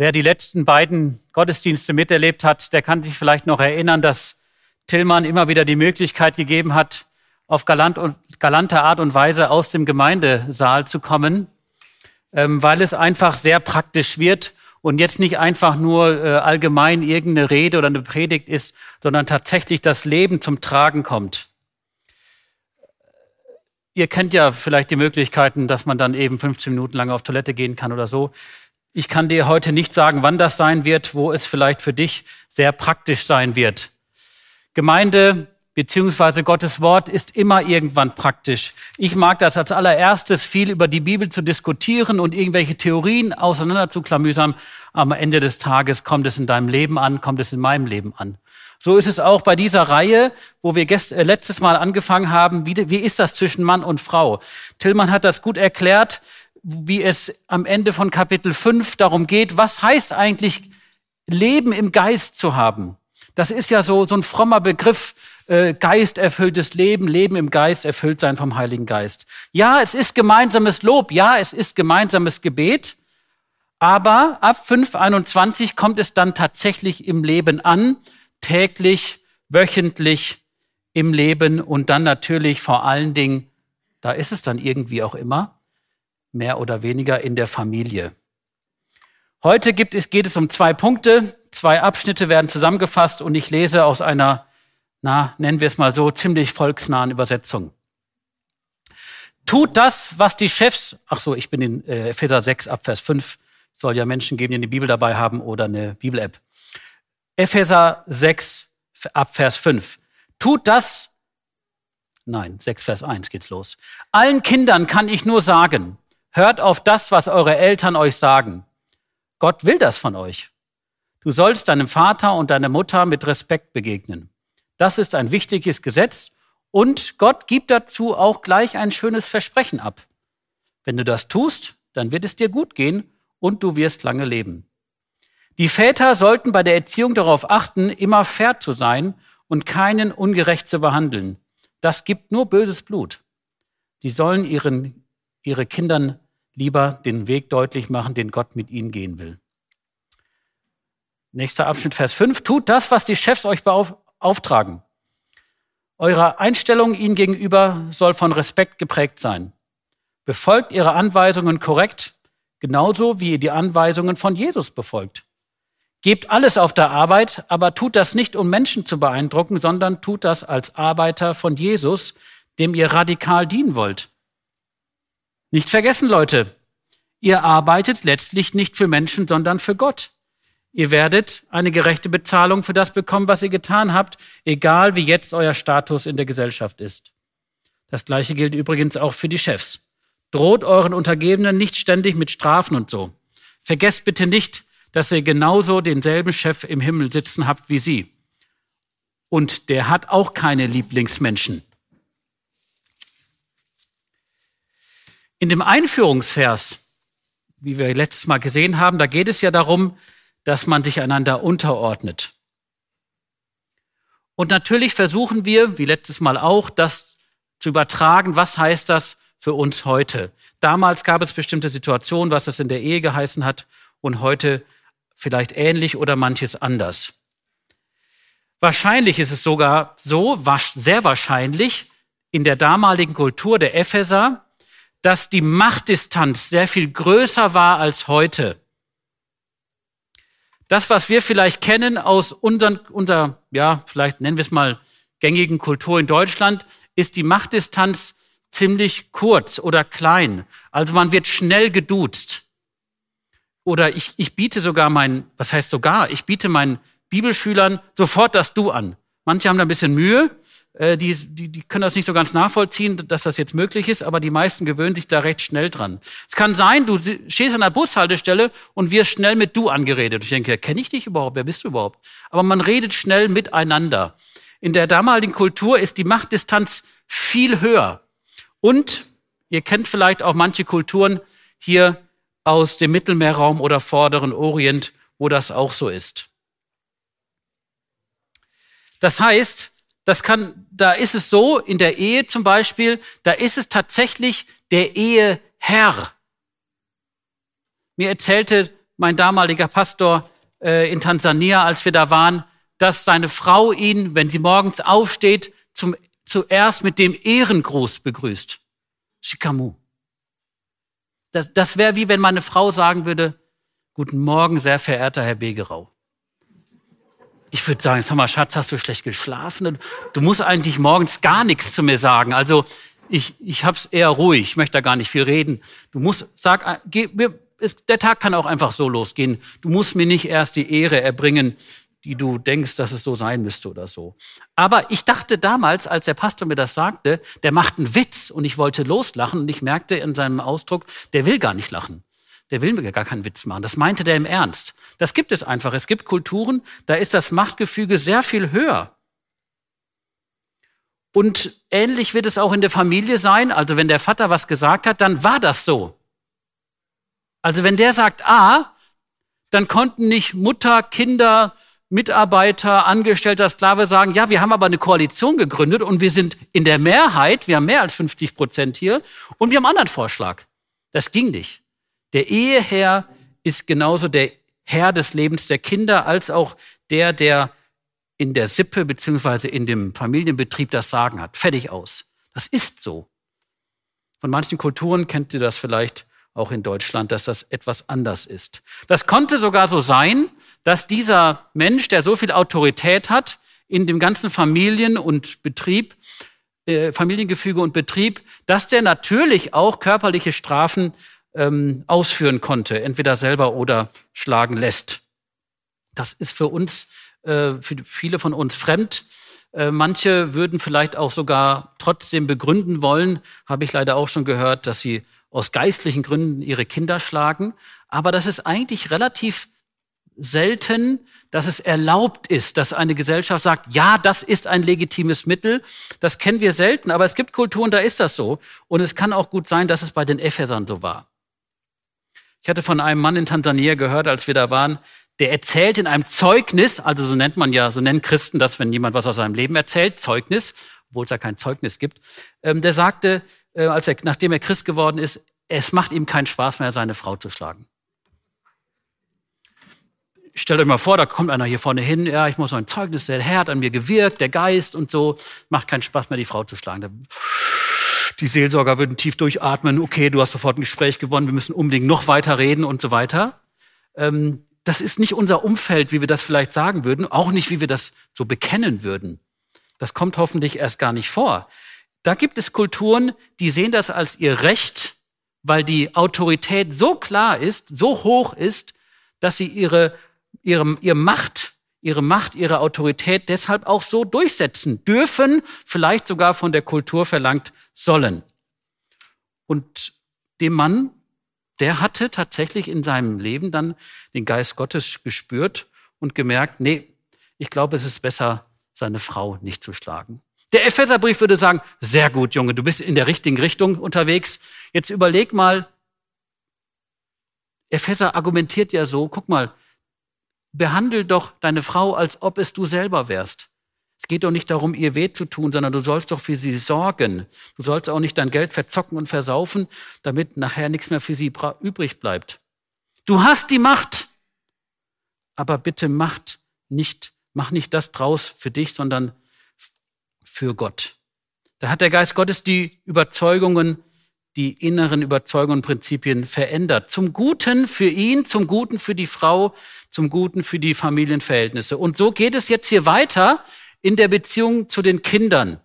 Wer die letzten beiden Gottesdienste miterlebt hat, der kann sich vielleicht noch erinnern, dass Tillmann immer wieder die Möglichkeit gegeben hat, auf galant und, galante Art und Weise aus dem Gemeindesaal zu kommen, ähm, weil es einfach sehr praktisch wird und jetzt nicht einfach nur äh, allgemein irgendeine Rede oder eine Predigt ist, sondern tatsächlich das Leben zum Tragen kommt. Ihr kennt ja vielleicht die Möglichkeiten, dass man dann eben 15 Minuten lang auf Toilette gehen kann oder so. Ich kann dir heute nicht sagen, wann das sein wird, wo es vielleicht für dich sehr praktisch sein wird. Gemeinde beziehungsweise Gottes Wort ist immer irgendwann praktisch. Ich mag das als allererstes viel über die Bibel zu diskutieren und irgendwelche Theorien auseinanderzuklamüsern. Am Ende des Tages kommt es in deinem Leben an, kommt es in meinem Leben an. So ist es auch bei dieser Reihe, wo wir gest, äh, letztes Mal angefangen haben. Wie, wie ist das zwischen Mann und Frau? Tillmann hat das gut erklärt wie es am Ende von Kapitel 5 darum geht, was heißt eigentlich Leben im Geist zu haben. Das ist ja so, so ein frommer Begriff, äh, geisterfülltes Leben, Leben im Geist, erfüllt sein vom Heiligen Geist. Ja, es ist gemeinsames Lob, ja, es ist gemeinsames Gebet, aber ab 5.21 kommt es dann tatsächlich im Leben an, täglich, wöchentlich im Leben und dann natürlich vor allen Dingen, da ist es dann irgendwie auch immer, mehr oder weniger in der Familie. Heute gibt es, geht es um zwei Punkte. Zwei Abschnitte werden zusammengefasst und ich lese aus einer, na, nennen wir es mal so, ziemlich volksnahen Übersetzung. Tut das, was die Chefs, ach so, ich bin in äh, Epheser 6 ab Vers 5, soll ja Menschen geben, die eine Bibel dabei haben oder eine Bibel-App. Epheser 6 ab Vers 5. Tut das, nein, 6 Vers 1 geht's los. Allen Kindern kann ich nur sagen, Hört auf das, was eure Eltern euch sagen. Gott will das von euch. Du sollst deinem Vater und deiner Mutter mit Respekt begegnen. Das ist ein wichtiges Gesetz und Gott gibt dazu auch gleich ein schönes Versprechen ab. Wenn du das tust, dann wird es dir gut gehen und du wirst lange leben. Die Väter sollten bei der Erziehung darauf achten, immer fair zu sein und keinen ungerecht zu behandeln. Das gibt nur böses Blut. Sie sollen ihren ihre Kindern lieber den Weg deutlich machen, den Gott mit ihnen gehen will. Nächster Abschnitt, Vers 5. Tut das, was die Chefs euch beauftragen. Eure Einstellung ihnen gegenüber soll von Respekt geprägt sein. Befolgt ihre Anweisungen korrekt, genauso wie ihr die Anweisungen von Jesus befolgt. Gebt alles auf der Arbeit, aber tut das nicht, um Menschen zu beeindrucken, sondern tut das als Arbeiter von Jesus, dem ihr radikal dienen wollt. Nicht vergessen, Leute, ihr arbeitet letztlich nicht für Menschen, sondern für Gott. Ihr werdet eine gerechte Bezahlung für das bekommen, was ihr getan habt, egal wie jetzt euer Status in der Gesellschaft ist. Das Gleiche gilt übrigens auch für die Chefs. Droht euren Untergebenen nicht ständig mit Strafen und so. Vergesst bitte nicht, dass ihr genauso denselben Chef im Himmel sitzen habt wie sie. Und der hat auch keine Lieblingsmenschen. In dem Einführungsvers, wie wir letztes Mal gesehen haben, da geht es ja darum, dass man sich einander unterordnet. Und natürlich versuchen wir, wie letztes Mal auch, das zu übertragen. Was heißt das für uns heute? Damals gab es bestimmte Situationen, was das in der Ehe geheißen hat, und heute vielleicht ähnlich oder manches anders. Wahrscheinlich ist es sogar so, sehr wahrscheinlich, in der damaligen Kultur der Epheser dass die Machtdistanz sehr viel größer war als heute. Das, was wir vielleicht kennen aus unseren, unserer, ja, vielleicht nennen wir es mal gängigen Kultur in Deutschland, ist die Machtdistanz ziemlich kurz oder klein. Also man wird schnell geduzt. Oder ich, ich biete sogar meinen, was heißt sogar, ich biete meinen Bibelschülern sofort das Du an. Manche haben da ein bisschen Mühe, äh, die, die, die können das nicht so ganz nachvollziehen, dass das jetzt möglich ist, aber die meisten gewöhnen sich da recht schnell dran. Es kann sein, du stehst an der Bushaltestelle und wirst schnell mit du angeredet. Ich denke, kenne ich dich überhaupt? Wer bist du überhaupt? Aber man redet schnell miteinander. In der damaligen Kultur ist die Machtdistanz viel höher. Und ihr kennt vielleicht auch manche Kulturen hier aus dem Mittelmeerraum oder vorderen Orient, wo das auch so ist. Das heißt, das kann, da ist es so, in der Ehe zum Beispiel, da ist es tatsächlich der Eheherr. Mir erzählte mein damaliger Pastor äh, in Tansania, als wir da waren, dass seine Frau ihn, wenn sie morgens aufsteht, zum, zuerst mit dem Ehrengruß begrüßt. Shikamu. Das, das wäre wie wenn meine Frau sagen würde, Guten Morgen, sehr verehrter Herr Begerau. Ich würde sagen, sag mal, Schatz, hast du schlecht geschlafen? Du musst eigentlich morgens gar nichts zu mir sagen. Also ich, ich hab's eher ruhig, ich möchte da gar nicht viel reden. Du musst, sag, geh, der Tag kann auch einfach so losgehen. Du musst mir nicht erst die Ehre erbringen, die du denkst, dass es so sein müsste oder so. Aber ich dachte damals, als der Pastor mir das sagte, der macht einen Witz und ich wollte loslachen und ich merkte in seinem Ausdruck, der will gar nicht lachen. Der will mir gar keinen Witz machen. Das meinte der im Ernst. Das gibt es einfach. Es gibt Kulturen, da ist das Machtgefüge sehr viel höher. Und ähnlich wird es auch in der Familie sein. Also wenn der Vater was gesagt hat, dann war das so. Also wenn der sagt A, dann konnten nicht Mutter, Kinder, Mitarbeiter, Angestellter, Sklave sagen, ja, wir haben aber eine Koalition gegründet und wir sind in der Mehrheit, wir haben mehr als 50 Prozent hier und wir haben einen anderen Vorschlag. Das ging nicht. Der Eheherr ist genauso der Herr des Lebens der Kinder als auch der, der in der Sippe beziehungsweise in dem Familienbetrieb das Sagen hat. Fertig aus. Das ist so. Von manchen Kulturen kennt ihr das vielleicht auch in Deutschland, dass das etwas anders ist. Das konnte sogar so sein, dass dieser Mensch, der so viel Autorität hat in dem ganzen Familien- und Betrieb, äh, Familiengefüge und Betrieb, dass der natürlich auch körperliche Strafen ähm, ausführen konnte, entweder selber oder schlagen lässt. Das ist für uns, äh, für viele von uns fremd. Äh, manche würden vielleicht auch sogar trotzdem begründen wollen, habe ich leider auch schon gehört, dass sie aus geistlichen Gründen ihre Kinder schlagen. Aber das ist eigentlich relativ selten, dass es erlaubt ist, dass eine Gesellschaft sagt, ja, das ist ein legitimes Mittel. Das kennen wir selten, aber es gibt Kulturen, da ist das so. Und es kann auch gut sein, dass es bei den Ephesern so war. Ich hatte von einem Mann in Tansania gehört, als wir da waren, der erzählt in einem Zeugnis, also so nennt man ja, so nennen Christen das, wenn jemand was aus seinem Leben erzählt, Zeugnis, obwohl es ja kein Zeugnis gibt. Ähm, der sagte, äh, als er, nachdem er Christ geworden ist, es macht ihm keinen Spaß mehr, seine Frau zu schlagen. Stellt euch mal vor, da kommt einer hier vorne hin, ja, ich muss ein Zeugnis, der Herr hat an mir gewirkt, der Geist und so, macht keinen Spaß mehr, die Frau zu schlagen. Die Seelsorger würden tief durchatmen, okay, du hast sofort ein Gespräch gewonnen, wir müssen unbedingt noch weiter reden und so weiter. Ähm, das ist nicht unser Umfeld, wie wir das vielleicht sagen würden, auch nicht, wie wir das so bekennen würden. Das kommt hoffentlich erst gar nicht vor. Da gibt es Kulturen, die sehen das als ihr Recht, weil die Autorität so klar ist, so hoch ist, dass sie ihre, ihre, ihre Macht, ihre Macht, ihre Autorität deshalb auch so durchsetzen dürfen, vielleicht sogar von der Kultur verlangt sollen. Und dem Mann, der hatte tatsächlich in seinem Leben dann den Geist Gottes gespürt und gemerkt, nee, ich glaube, es ist besser, seine Frau nicht zu schlagen. Der Epheserbrief würde sagen, sehr gut, Junge, du bist in der richtigen Richtung unterwegs. Jetzt überleg mal, Epheser argumentiert ja so, guck mal, behandel doch deine Frau, als ob es du selber wärst. Es geht doch nicht darum, ihr weh zu tun, sondern du sollst doch für sie sorgen. Du sollst auch nicht dein Geld verzocken und versaufen, damit nachher nichts mehr für sie übrig bleibt. Du hast die Macht, aber bitte macht nicht, mach nicht das draus für dich, sondern für Gott. Da hat der Geist Gottes die Überzeugungen, die inneren Überzeugungen und Prinzipien verändert. Zum Guten für ihn, zum Guten für die Frau, zum Guten für die Familienverhältnisse. Und so geht es jetzt hier weiter in der Beziehung zu den Kindern.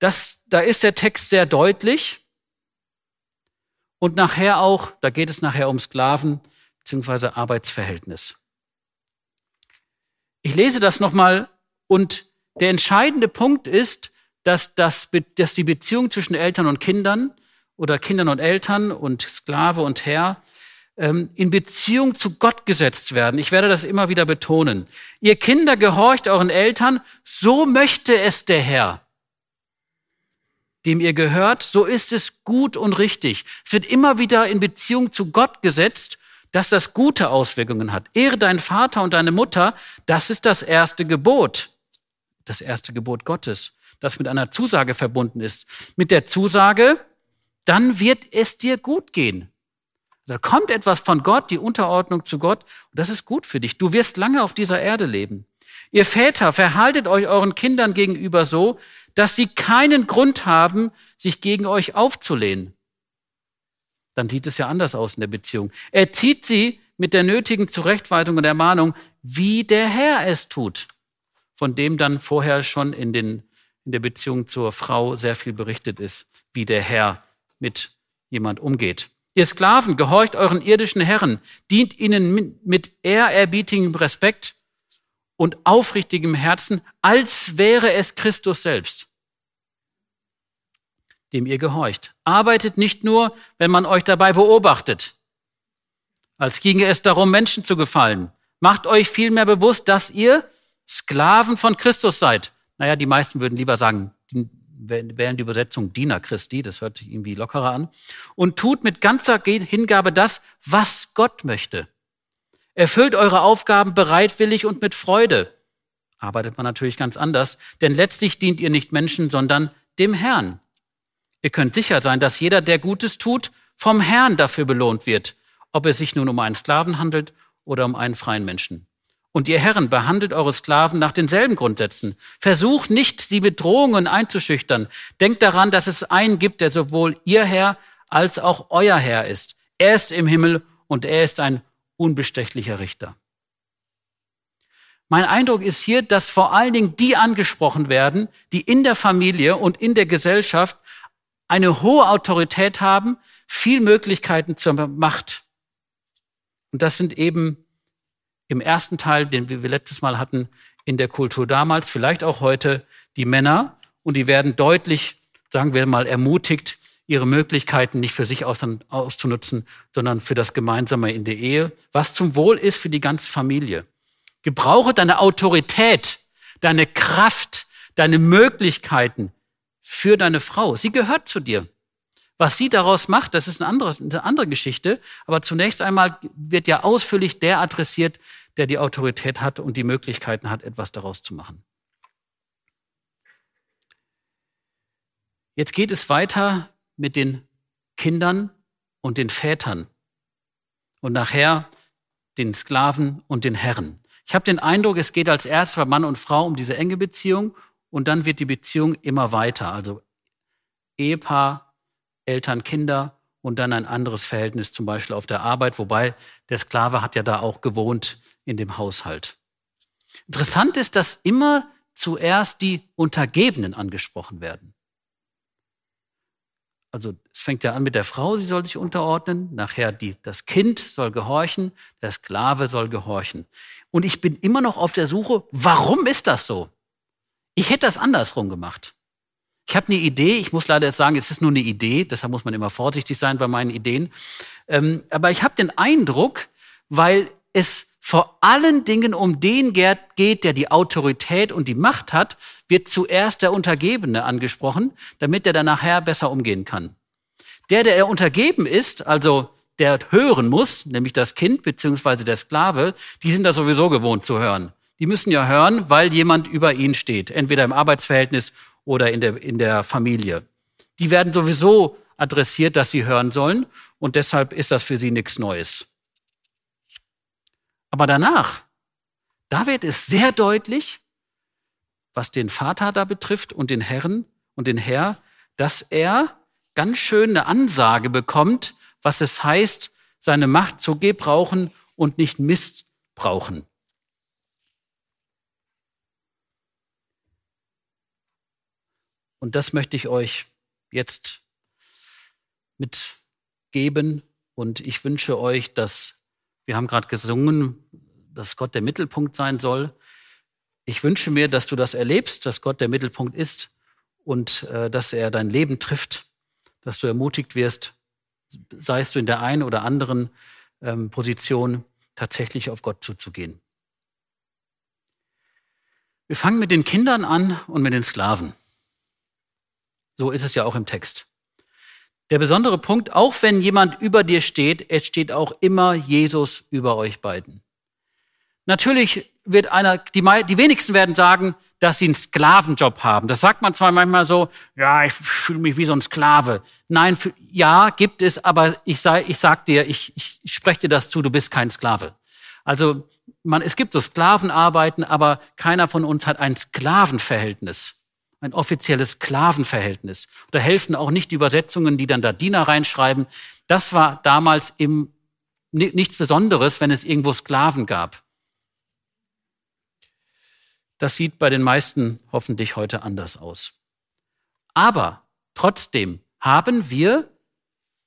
Das, da ist der Text sehr deutlich. Und nachher auch, da geht es nachher um Sklaven bzw. Arbeitsverhältnis. Ich lese das nochmal und der entscheidende Punkt ist, dass, das, dass die Beziehung zwischen Eltern und Kindern oder Kindern und Eltern und Sklave und Herr ähm, in Beziehung zu Gott gesetzt werden. Ich werde das immer wieder betonen. Ihr Kinder gehorcht euren Eltern, so möchte es der Herr dem ihr gehört, so ist es gut und richtig. Es wird immer wieder in Beziehung zu Gott gesetzt, dass das gute Auswirkungen hat. Ehre deinen Vater und deine Mutter, das ist das erste Gebot. Das erste Gebot Gottes, das mit einer Zusage verbunden ist. Mit der Zusage, dann wird es dir gut gehen. Da kommt etwas von Gott, die Unterordnung zu Gott, und das ist gut für dich. Du wirst lange auf dieser Erde leben. Ihr Väter, verhaltet euch euren Kindern gegenüber so, dass sie keinen Grund haben, sich gegen euch aufzulehnen. Dann sieht es ja anders aus in der Beziehung. Er zieht sie mit der nötigen Zurechtweisung und Ermahnung, wie der Herr es tut, von dem dann vorher schon in, den, in der Beziehung zur Frau sehr viel berichtet ist, wie der Herr mit jemand umgeht. Ihr Sklaven, gehorcht euren irdischen Herren, dient ihnen mit ehrerbietigem Respekt und aufrichtigem Herzen, als wäre es Christus selbst, dem ihr gehorcht. Arbeitet nicht nur, wenn man euch dabei beobachtet, als ginge es darum, Menschen zu gefallen. Macht euch vielmehr bewusst, dass ihr Sklaven von Christus seid. Naja, die meisten würden lieber sagen, wählen die Übersetzung Diener Christi, das hört sich irgendwie lockerer an. Und tut mit ganzer Hingabe das, was Gott möchte. Erfüllt eure Aufgaben bereitwillig und mit Freude. Arbeitet man natürlich ganz anders, denn letztlich dient ihr nicht Menschen, sondern dem Herrn. Ihr könnt sicher sein, dass jeder, der Gutes tut, vom Herrn dafür belohnt wird, ob es sich nun um einen Sklaven handelt oder um einen freien Menschen. Und ihr Herren, behandelt eure Sklaven nach denselben Grundsätzen. Versucht nicht, sie mit Drohungen einzuschüchtern. Denkt daran, dass es einen gibt, der sowohl ihr Herr als auch euer Herr ist. Er ist im Himmel und er ist ein unbestechlicher Richter. Mein Eindruck ist hier, dass vor allen Dingen die angesprochen werden, die in der Familie und in der Gesellschaft eine hohe Autorität haben, viel Möglichkeiten zur Macht. Und das sind eben im ersten Teil, den wir letztes Mal hatten, in der Kultur damals, vielleicht auch heute, die Männer. Und die werden deutlich, sagen wir mal, ermutigt, ihre Möglichkeiten nicht für sich auszunutzen, sondern für das Gemeinsame in der Ehe, was zum Wohl ist für die ganze Familie. Gebrauche deine Autorität, deine Kraft, deine Möglichkeiten für deine Frau. Sie gehört zu dir. Was sie daraus macht, das ist eine andere, eine andere Geschichte. Aber zunächst einmal wird ja ausführlich der adressiert, der die Autorität hat und die Möglichkeiten hat, etwas daraus zu machen. Jetzt geht es weiter mit den Kindern und den Vätern und nachher den Sklaven und den Herren. Ich habe den Eindruck, es geht als erstes bei Mann und Frau um diese enge Beziehung und dann wird die Beziehung immer weiter. Also Ehepaar, Eltern, Kinder und dann ein anderes Verhältnis zum Beispiel auf der Arbeit, wobei der Sklave hat ja da auch gewohnt in dem Haushalt. Interessant ist, dass immer zuerst die Untergebenen angesprochen werden. Also es fängt ja an mit der Frau, sie soll sich unterordnen, nachher die, das Kind soll gehorchen, der Sklave soll gehorchen. Und ich bin immer noch auf der Suche, warum ist das so? Ich hätte das andersrum gemacht. Ich habe eine Idee, ich muss leider jetzt sagen, es ist nur eine Idee, deshalb muss man immer vorsichtig sein bei meinen Ideen. Ähm, aber ich habe den Eindruck, weil es vor allen Dingen um den geht, der die Autorität und die Macht hat, wird zuerst der Untergebene angesprochen, damit er dann nachher besser umgehen kann. Der, der er untergeben ist, also der hören muss, nämlich das Kind beziehungsweise der Sklave, die sind da sowieso gewohnt zu hören. Die müssen ja hören, weil jemand über ihnen steht, entweder im Arbeitsverhältnis oder in der, in der Familie. Die werden sowieso adressiert, dass sie hören sollen und deshalb ist das für sie nichts Neues. Aber danach, da wird es sehr deutlich, was den Vater da betrifft und den Herrn und den Herr, dass er ganz schön eine Ansage bekommt, was es heißt, seine Macht zu gebrauchen und nicht missbrauchen. Und das möchte ich euch jetzt mitgeben. Und ich wünsche euch, dass wir haben gerade gesungen, dass Gott der Mittelpunkt sein soll. ich wünsche mir, dass du das erlebst, dass Gott der Mittelpunkt ist und äh, dass er dein Leben trifft, dass du ermutigt wirst, seist du in der einen oder anderen ähm, Position, tatsächlich auf Gott zuzugehen. Wir fangen mit den Kindern an und mit den Sklaven. So ist es ja auch im Text. Der besondere Punkt, auch wenn jemand über dir steht, es steht auch immer Jesus über euch beiden. Natürlich wird einer, die, die wenigsten werden sagen, dass sie einen Sklavenjob haben. Das sagt man zwar manchmal so, ja, ich fühle mich wie so ein Sklave. Nein, für, ja, gibt es, aber ich, sei, ich sag dir, ich, ich, spreche dir das zu, du bist kein Sklave. Also man, es gibt so Sklavenarbeiten, aber keiner von uns hat ein Sklavenverhältnis, ein offizielles Sklavenverhältnis. Da helfen auch nicht die Übersetzungen, die dann da Diener reinschreiben. Das war damals im, nichts Besonderes, wenn es irgendwo Sklaven gab. Das sieht bei den meisten hoffentlich heute anders aus. Aber trotzdem haben wir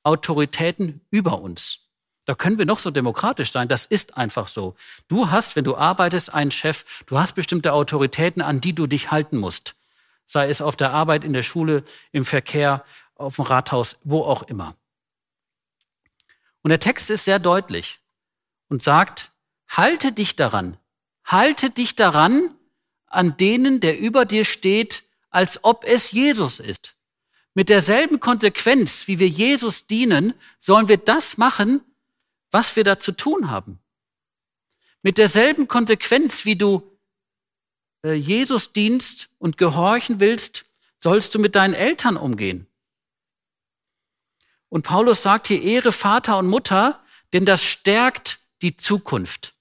Autoritäten über uns. Da können wir noch so demokratisch sein. Das ist einfach so. Du hast, wenn du arbeitest, einen Chef. Du hast bestimmte Autoritäten, an die du dich halten musst. Sei es auf der Arbeit, in der Schule, im Verkehr, auf dem Rathaus, wo auch immer. Und der Text ist sehr deutlich und sagt, halte dich daran. Halte dich daran, an denen, der über dir steht, als ob es Jesus ist. Mit derselben Konsequenz, wie wir Jesus dienen, sollen wir das machen, was wir da zu tun haben. Mit derselben Konsequenz, wie du Jesus dienst und gehorchen willst, sollst du mit deinen Eltern umgehen. Und Paulus sagt hier, Ehre Vater und Mutter, denn das stärkt die Zukunft.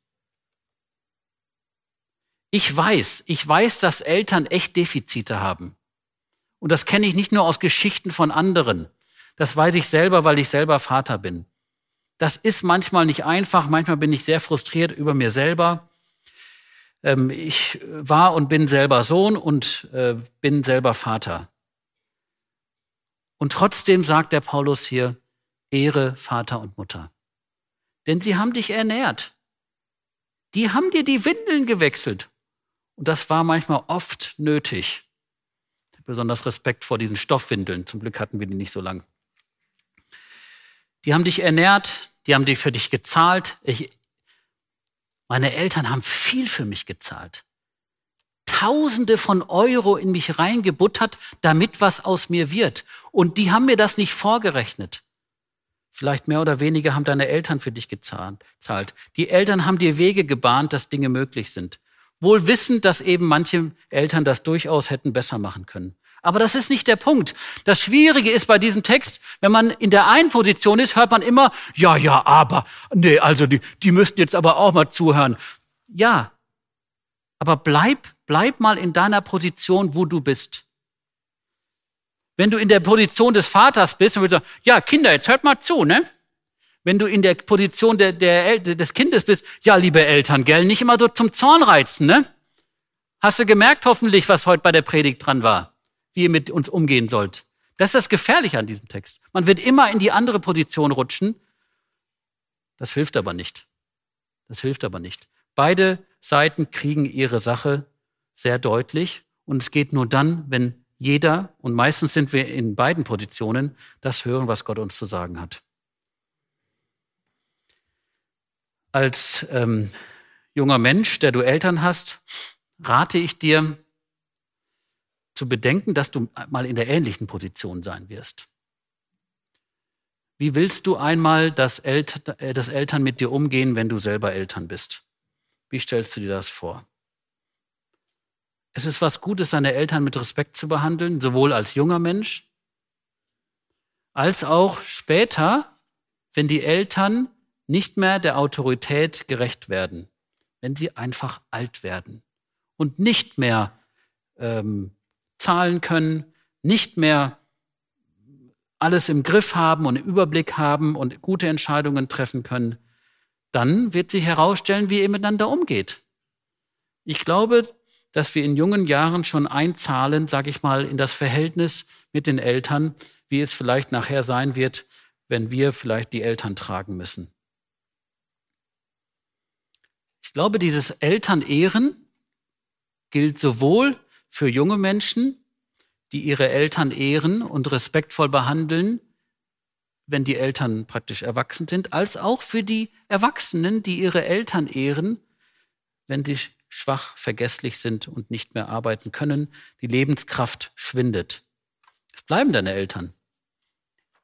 Ich weiß, ich weiß, dass Eltern echt Defizite haben. Und das kenne ich nicht nur aus Geschichten von anderen. Das weiß ich selber, weil ich selber Vater bin. Das ist manchmal nicht einfach, manchmal bin ich sehr frustriert über mir selber. Ähm, ich war und bin selber Sohn und äh, bin selber Vater. Und trotzdem sagt der Paulus hier, Ehre Vater und Mutter. Denn sie haben dich ernährt. Die haben dir die Windeln gewechselt. Und das war manchmal oft nötig. Besonders Respekt vor diesen Stoffwindeln. Zum Glück hatten wir die nicht so lang. Die haben dich ernährt, die haben die für dich gezahlt. Ich, meine Eltern haben viel für mich gezahlt. Tausende von Euro in mich reingebuttert, damit was aus mir wird. Und die haben mir das nicht vorgerechnet. Vielleicht mehr oder weniger haben deine Eltern für dich gezahlt. Die Eltern haben dir Wege gebahnt, dass Dinge möglich sind. Wohl wissend, dass eben manche Eltern das durchaus hätten besser machen können. Aber das ist nicht der Punkt. Das Schwierige ist bei diesem Text, wenn man in der einen Position ist, hört man immer, ja, ja, aber, nee, also die, die müssten jetzt aber auch mal zuhören. Ja, aber bleib, bleib mal in deiner Position, wo du bist. Wenn du in der Position des Vaters bist, dann würde sagen, ja, Kinder, jetzt hört mal zu, ne? Wenn du in der Position der, der, des Kindes bist, ja, liebe Eltern, gell, nicht immer so zum Zorn reizen, ne? Hast du gemerkt hoffentlich, was heute bei der Predigt dran war? Wie ihr mit uns umgehen sollt. Das ist das Gefährliche an diesem Text. Man wird immer in die andere Position rutschen. Das hilft aber nicht. Das hilft aber nicht. Beide Seiten kriegen ihre Sache sehr deutlich und es geht nur dann, wenn jeder, und meistens sind wir in beiden Positionen, das hören, was Gott uns zu sagen hat. Als ähm, junger Mensch, der du Eltern hast, rate ich dir, zu bedenken, dass du mal in der ähnlichen Position sein wirst. Wie willst du einmal, dass, Eltern, äh, dass Eltern mit dir umgehen, wenn du selber Eltern bist? Wie stellst du dir das vor? Es ist was Gutes, seine Eltern mit Respekt zu behandeln, sowohl als junger Mensch als auch später, wenn die Eltern nicht mehr der Autorität gerecht werden, wenn sie einfach alt werden und nicht mehr ähm, zahlen können, nicht mehr alles im Griff haben und im Überblick haben und gute Entscheidungen treffen können, dann wird sich herausstellen, wie ihr miteinander umgeht. Ich glaube, dass wir in jungen Jahren schon einzahlen, sage ich mal, in das Verhältnis mit den Eltern, wie es vielleicht nachher sein wird, wenn wir vielleicht die Eltern tragen müssen. Ich glaube, dieses Elternehren gilt sowohl für junge Menschen, die ihre Eltern ehren und respektvoll behandeln, wenn die Eltern praktisch erwachsen sind, als auch für die Erwachsenen, die ihre Eltern ehren, wenn sie schwach, vergesslich sind und nicht mehr arbeiten können, die Lebenskraft schwindet. Es bleiben deine Eltern.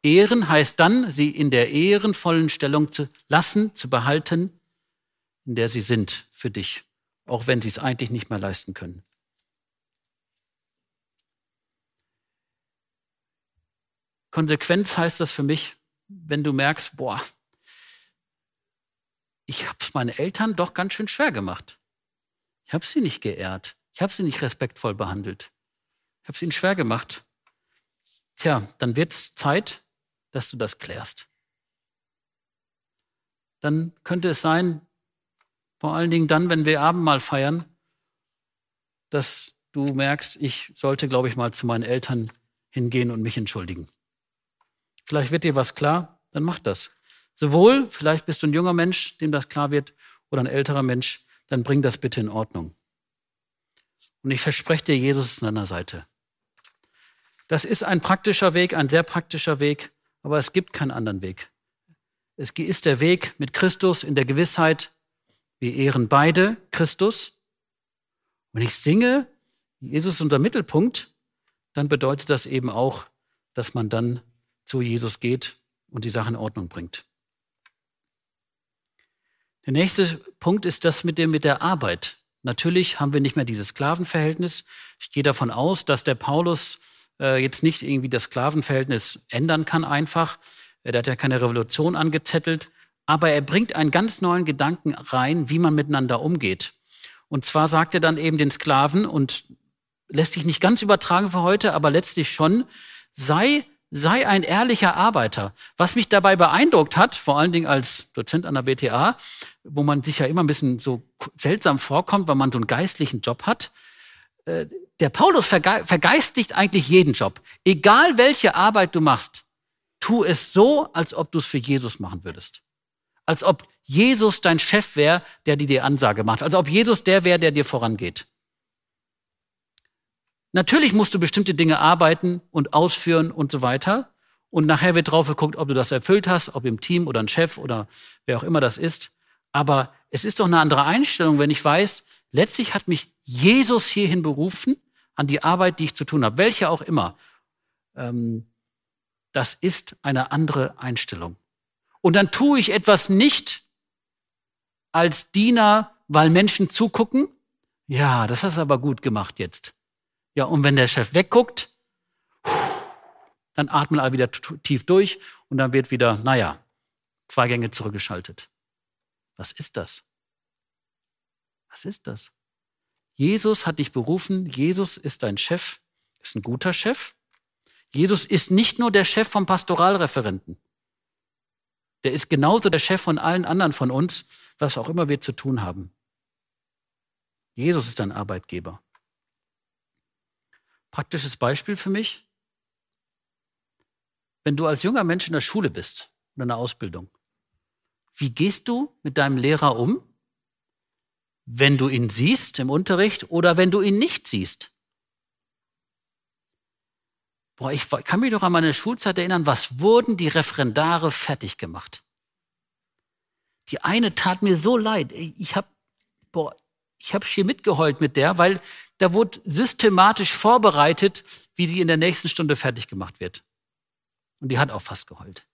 Ehren heißt dann, sie in der ehrenvollen Stellung zu lassen, zu behalten, in der sie sind für dich, auch wenn sie es eigentlich nicht mehr leisten können. Konsequenz heißt das für mich, wenn du merkst, boah, ich habe es meinen Eltern doch ganz schön schwer gemacht. Ich habe sie nicht geehrt. Ich habe sie nicht respektvoll behandelt. Ich habe es ihnen schwer gemacht. Tja, dann wird es Zeit, dass du das klärst. Dann könnte es sein, vor allen Dingen dann, wenn wir Abendmahl feiern, dass du merkst, ich sollte, glaube ich, mal zu meinen Eltern hingehen und mich entschuldigen. Vielleicht wird dir was klar, dann mach das. Sowohl, vielleicht bist du ein junger Mensch, dem das klar wird, oder ein älterer Mensch, dann bring das bitte in Ordnung. Und ich verspreche dir, Jesus ist an deiner Seite. Das ist ein praktischer Weg, ein sehr praktischer Weg, aber es gibt keinen anderen Weg. Es ist der Weg mit Christus in der Gewissheit, wir ehren beide Christus. Wenn ich singe, Jesus ist unser Mittelpunkt, dann bedeutet das eben auch, dass man dann zu Jesus geht und die Sache in Ordnung bringt. Der nächste Punkt ist das mit, dem, mit der Arbeit. Natürlich haben wir nicht mehr dieses Sklavenverhältnis. Ich gehe davon aus, dass der Paulus äh, jetzt nicht irgendwie das Sklavenverhältnis ändern kann einfach. Er hat ja keine Revolution angezettelt, aber er bringt einen ganz neuen Gedanken rein, wie man miteinander umgeht. Und zwar sagt er dann eben den Sklaven und lässt sich nicht ganz übertragen für heute, aber letztlich schon, sei sei ein ehrlicher Arbeiter. Was mich dabei beeindruckt hat, vor allen Dingen als Dozent an der BTA, wo man sich ja immer ein bisschen so seltsam vorkommt, weil man so einen geistlichen Job hat, äh, der Paulus vergeistigt eigentlich jeden Job. Egal welche Arbeit du machst, tu es so, als ob du es für Jesus machen würdest. Als ob Jesus dein Chef wäre, der dir die Ansage macht. Als ob Jesus der wäre, der dir vorangeht. Natürlich musst du bestimmte Dinge arbeiten und ausführen und so weiter. Und nachher wird drauf geguckt, ob du das erfüllt hast, ob im Team oder ein Chef oder wer auch immer das ist. Aber es ist doch eine andere Einstellung, wenn ich weiß, letztlich hat mich Jesus hierhin berufen, an die Arbeit, die ich zu tun habe, welche auch immer. Ähm, das ist eine andere Einstellung. Und dann tue ich etwas nicht als Diener, weil Menschen zugucken. Ja, das hast du aber gut gemacht jetzt. Ja, und wenn der Chef wegguckt, dann atmen alle wieder tief durch und dann wird wieder, naja, zwei Gänge zurückgeschaltet. Was ist das? Was ist das? Jesus hat dich berufen, Jesus ist dein Chef, ist ein guter Chef. Jesus ist nicht nur der Chef vom Pastoralreferenten. Der ist genauso der Chef von allen anderen von uns, was auch immer wir zu tun haben. Jesus ist dein Arbeitgeber. Praktisches Beispiel für mich. Wenn du als junger Mensch in der Schule bist oder in der Ausbildung, wie gehst du mit deinem Lehrer um, wenn du ihn siehst im Unterricht oder wenn du ihn nicht siehst? Boah, ich kann mich doch an meine Schulzeit erinnern, was wurden die Referendare fertig gemacht? Die eine tat mir so leid. Ich habe ich hab schier mitgeheult mit der, weil da wurde systematisch vorbereitet, wie sie in der nächsten Stunde fertig gemacht wird. Und die hat auch fast geheult.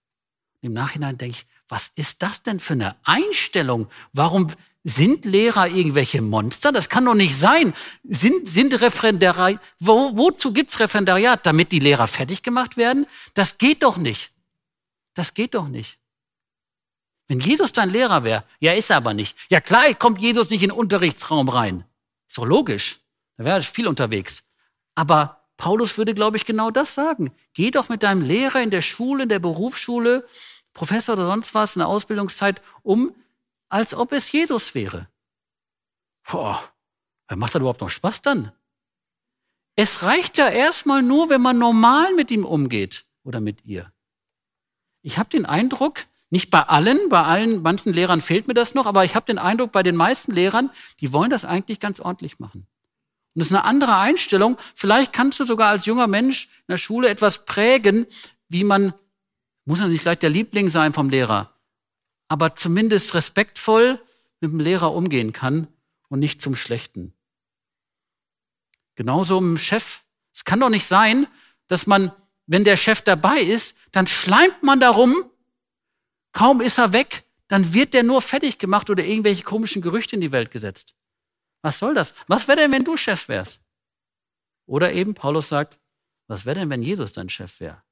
Im Nachhinein denke ich, was ist das denn für eine Einstellung? Warum sind Lehrer irgendwelche Monster? Das kann doch nicht sein. Sind, sind Referendariat, wo, wozu gibt's Referendariat? Damit die Lehrer fertig gemacht werden? Das geht doch nicht. Das geht doch nicht. Wenn Jesus dein Lehrer wäre, ja, ist er aber nicht. Ja, klar, kommt Jesus nicht in den Unterrichtsraum rein. Ist doch logisch. Da wäre viel unterwegs. Aber Paulus würde, glaube ich, genau das sagen. Geh doch mit deinem Lehrer in der Schule, in der Berufsschule, Professor oder sonst was, in der Ausbildungszeit um, als ob es Jesus wäre. Boah, macht das überhaupt noch Spaß dann? Es reicht ja erstmal nur, wenn man normal mit ihm umgeht oder mit ihr. Ich habe den Eindruck, nicht bei allen, bei allen, manchen Lehrern fehlt mir das noch, aber ich habe den Eindruck, bei den meisten Lehrern, die wollen das eigentlich ganz ordentlich machen. Und das ist eine andere Einstellung. Vielleicht kannst du sogar als junger Mensch in der Schule etwas prägen, wie man, muss ja nicht gleich der Liebling sein vom Lehrer, aber zumindest respektvoll mit dem Lehrer umgehen kann und nicht zum Schlechten. Genauso mit dem Chef. Es kann doch nicht sein, dass man, wenn der Chef dabei ist, dann schleimt man darum, kaum ist er weg, dann wird der nur fertig gemacht oder irgendwelche komischen Gerüchte in die Welt gesetzt. Was soll das? Was wäre denn, wenn du Chef wärst? Oder eben Paulus sagt, was wäre denn, wenn Jesus dein Chef wäre?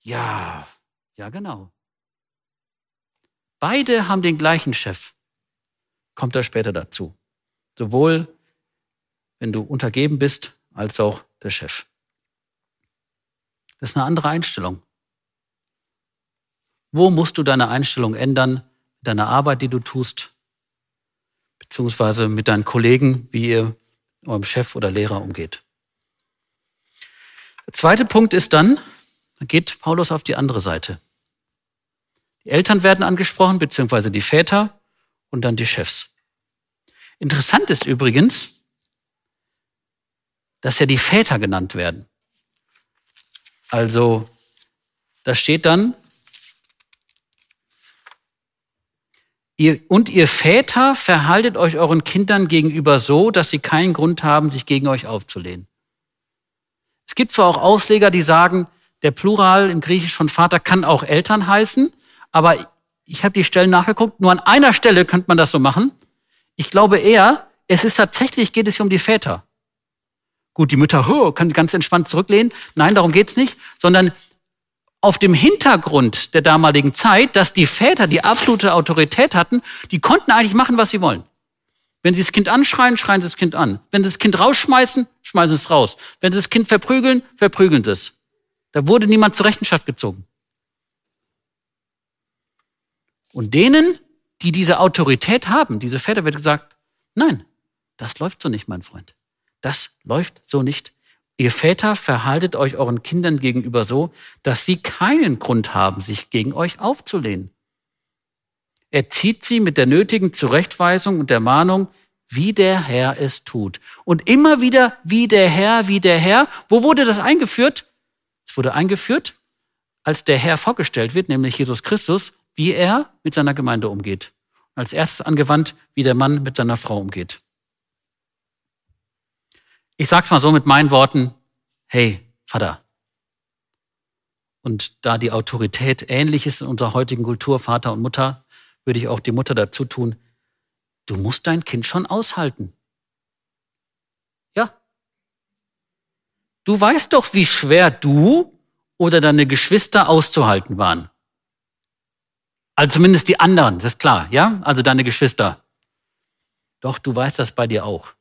Ja, ja genau. Beide haben den gleichen Chef. Kommt da später dazu. Sowohl wenn du untergeben bist, als auch der Chef. Das ist eine andere Einstellung. Wo musst du deine Einstellung ändern? Mit deiner Arbeit, die du tust, beziehungsweise mit deinen Kollegen, wie ihr eurem Chef oder Lehrer umgeht. Der zweite Punkt ist dann, da geht Paulus auf die andere Seite. Die Eltern werden angesprochen, beziehungsweise die Väter und dann die Chefs. Interessant ist übrigens, dass ja die Väter genannt werden. Also, da steht dann, Ihr, und ihr Väter verhaltet euch euren Kindern gegenüber so, dass sie keinen Grund haben, sich gegen euch aufzulehnen. Es gibt zwar auch Ausleger, die sagen, der Plural im Griechisch von Vater kann auch Eltern heißen, aber ich habe die Stellen nachgeguckt, nur an einer Stelle könnte man das so machen. Ich glaube eher, es ist tatsächlich, geht es hier um die Väter. Gut, die Mütter oh, können ganz entspannt zurücklehnen. Nein, darum geht's nicht, sondern auf dem Hintergrund der damaligen Zeit, dass die Väter die absolute Autorität hatten, die konnten eigentlich machen, was sie wollen. Wenn sie das Kind anschreien, schreien sie das Kind an. Wenn sie das Kind rausschmeißen, schmeißen sie es raus. Wenn sie das Kind verprügeln, verprügeln sie es. Da wurde niemand zur Rechenschaft gezogen. Und denen, die diese Autorität haben, diese Väter, wird gesagt, nein, das läuft so nicht, mein Freund. Das läuft so nicht. Ihr Väter verhaltet euch euren Kindern gegenüber so, dass sie keinen Grund haben, sich gegen euch aufzulehnen. Erzieht sie mit der nötigen Zurechtweisung und Ermahnung, wie der Herr es tut. Und immer wieder, wie der Herr, wie der Herr. Wo wurde das eingeführt? Es wurde eingeführt, als der Herr vorgestellt wird, nämlich Jesus Christus, wie er mit seiner Gemeinde umgeht. Als erstes angewandt, wie der Mann mit seiner Frau umgeht. Ich sag's mal so mit meinen Worten, hey, Vater. Und da die Autorität ähnlich ist in unserer heutigen Kultur, Vater und Mutter, würde ich auch die Mutter dazu tun, du musst dein Kind schon aushalten. Ja. Du weißt doch, wie schwer du oder deine Geschwister auszuhalten waren. Also zumindest die anderen, das ist klar, ja? Also deine Geschwister. Doch du weißt das bei dir auch.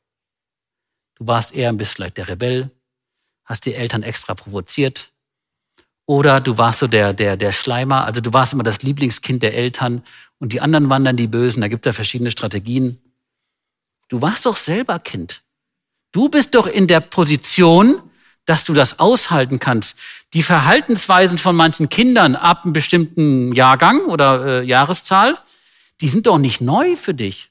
Du warst eher ein bisschen vielleicht der Rebell, hast die Eltern extra provoziert. Oder du warst so der, der, der Schleimer, also du warst immer das Lieblingskind der Eltern und die anderen waren dann die Bösen. Da gibt es ja verschiedene Strategien. Du warst doch selber Kind. Du bist doch in der Position, dass du das aushalten kannst. Die Verhaltensweisen von manchen Kindern ab einem bestimmten Jahrgang oder äh, Jahreszahl, die sind doch nicht neu für dich.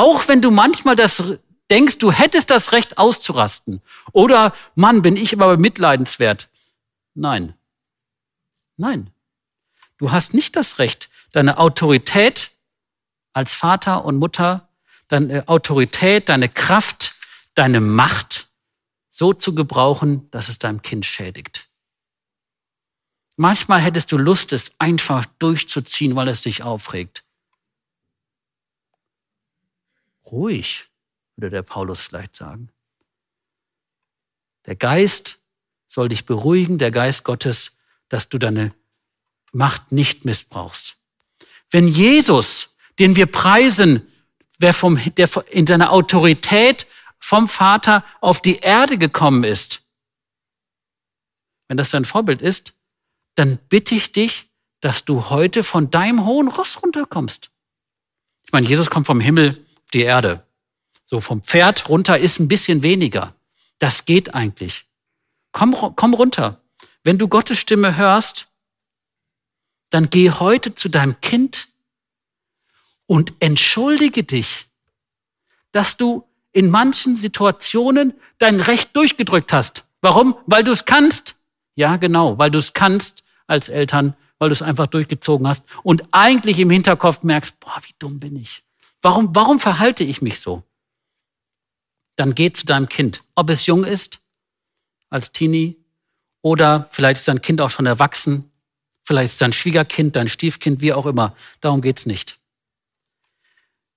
Auch wenn du manchmal das denkst, du hättest das Recht auszurasten. Oder, Mann, bin ich aber mitleidenswert. Nein. Nein. Du hast nicht das Recht, deine Autorität als Vater und Mutter, deine Autorität, deine Kraft, deine Macht so zu gebrauchen, dass es deinem Kind schädigt. Manchmal hättest du Lust, es einfach durchzuziehen, weil es dich aufregt. Ruhig, würde der Paulus vielleicht sagen. Der Geist soll dich beruhigen, der Geist Gottes, dass du deine Macht nicht missbrauchst. Wenn Jesus, den wir preisen, wer vom, der in seiner Autorität vom Vater auf die Erde gekommen ist, wenn das dein Vorbild ist, dann bitte ich dich, dass du heute von deinem hohen Ross runterkommst. Ich meine, Jesus kommt vom Himmel die Erde. So vom Pferd runter ist ein bisschen weniger. Das geht eigentlich. Komm, komm runter. Wenn du Gottes Stimme hörst, dann geh heute zu deinem Kind und entschuldige dich, dass du in manchen Situationen dein Recht durchgedrückt hast. Warum? Weil du es kannst. Ja, genau, weil du es kannst als Eltern, weil du es einfach durchgezogen hast und eigentlich im Hinterkopf merkst, boah, wie dumm bin ich. Warum, warum verhalte ich mich so? Dann geh zu deinem Kind, ob es jung ist, als Teenie, oder vielleicht ist dein Kind auch schon erwachsen, vielleicht ist dein Schwiegerkind, dein Stiefkind, wie auch immer. Darum geht's nicht.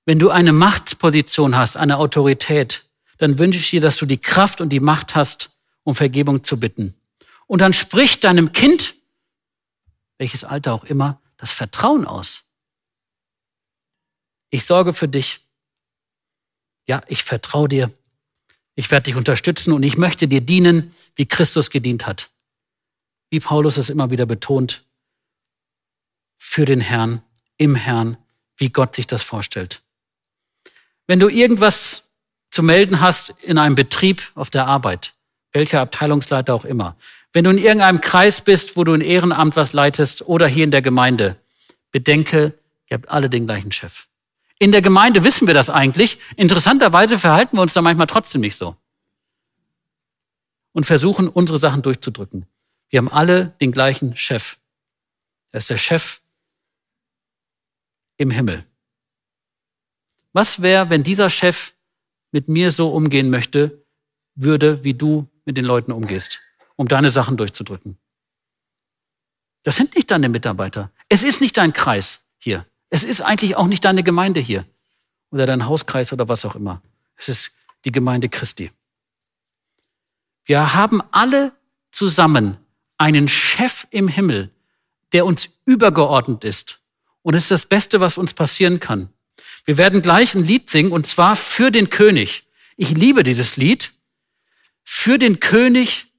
Wenn du eine Machtposition hast, eine Autorität, dann wünsche ich dir, dass du die Kraft und die Macht hast, um Vergebung zu bitten. Und dann sprich deinem Kind, welches Alter auch immer, das Vertrauen aus. Ich sorge für dich. Ja, ich vertraue dir. Ich werde dich unterstützen und ich möchte dir dienen, wie Christus gedient hat. Wie Paulus es immer wieder betont. Für den Herrn, im Herrn, wie Gott sich das vorstellt. Wenn du irgendwas zu melden hast in einem Betrieb auf der Arbeit, welcher Abteilungsleiter auch immer, wenn du in irgendeinem Kreis bist, wo du ein Ehrenamt was leitest oder hier in der Gemeinde, bedenke, ihr habt alle den gleichen Chef. In der Gemeinde wissen wir das eigentlich. Interessanterweise verhalten wir uns da manchmal trotzdem nicht so. Und versuchen, unsere Sachen durchzudrücken. Wir haben alle den gleichen Chef. Er ist der Chef im Himmel. Was wäre, wenn dieser Chef mit mir so umgehen möchte, würde, wie du mit den Leuten umgehst, um deine Sachen durchzudrücken? Das sind nicht deine Mitarbeiter. Es ist nicht dein Kreis hier. Es ist eigentlich auch nicht deine Gemeinde hier oder dein Hauskreis oder was auch immer. Es ist die Gemeinde Christi. Wir haben alle zusammen einen Chef im Himmel, der uns übergeordnet ist. Und es ist das Beste, was uns passieren kann. Wir werden gleich ein Lied singen und zwar für den König. Ich liebe dieses Lied. Für den König.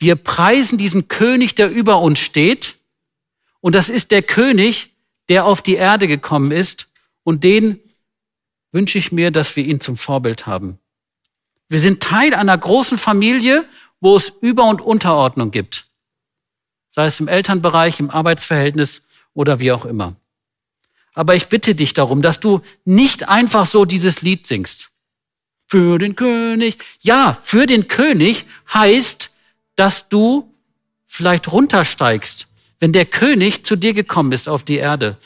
Wir preisen diesen König, der über uns steht. Und das ist der König, der auf die Erde gekommen ist. Und den wünsche ich mir, dass wir ihn zum Vorbild haben. Wir sind Teil einer großen Familie, wo es Über- und Unterordnung gibt. Sei es im Elternbereich, im Arbeitsverhältnis oder wie auch immer. Aber ich bitte dich darum, dass du nicht einfach so dieses Lied singst. Für den König. Ja, für den König heißt, dass du vielleicht runtersteigst. Wenn der König zu dir gekommen ist auf die Erde,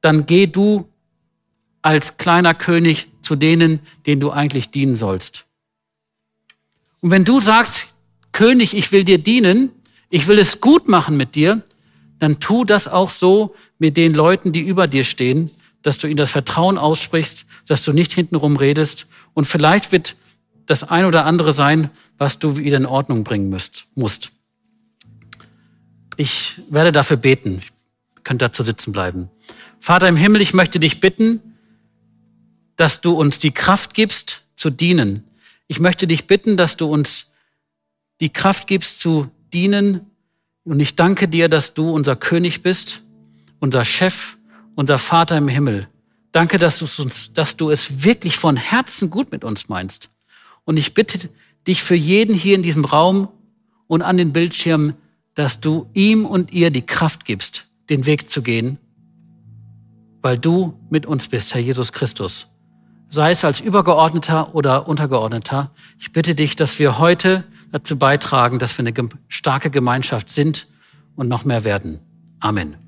dann geh du als kleiner König zu denen, denen du eigentlich dienen sollst. Und wenn du sagst, König, ich will dir dienen, ich will es gut machen mit dir, dann tu das auch so mit den Leuten, die über dir stehen, dass du ihnen das Vertrauen aussprichst, dass du nicht hintenrum redest. Und vielleicht wird das ein oder andere sein, was du wieder in Ordnung bringen musst. Ich werde dafür beten. Ihr könnt dazu sitzen bleiben. Vater im Himmel, ich möchte dich bitten, dass du uns die Kraft gibst, zu dienen. Ich möchte dich bitten, dass du uns die Kraft gibst, zu dienen, und ich danke dir, dass du unser König bist, unser Chef, unser Vater im Himmel. Danke, dass du, uns, dass du es wirklich von Herzen gut mit uns meinst. Und ich bitte dich für jeden hier in diesem Raum und an den Bildschirmen, dass du ihm und ihr die Kraft gibst, den Weg zu gehen, weil du mit uns bist, Herr Jesus Christus. Sei es als Übergeordneter oder Untergeordneter. Ich bitte dich, dass wir heute dazu beitragen, dass wir eine starke Gemeinschaft sind und noch mehr werden. Amen.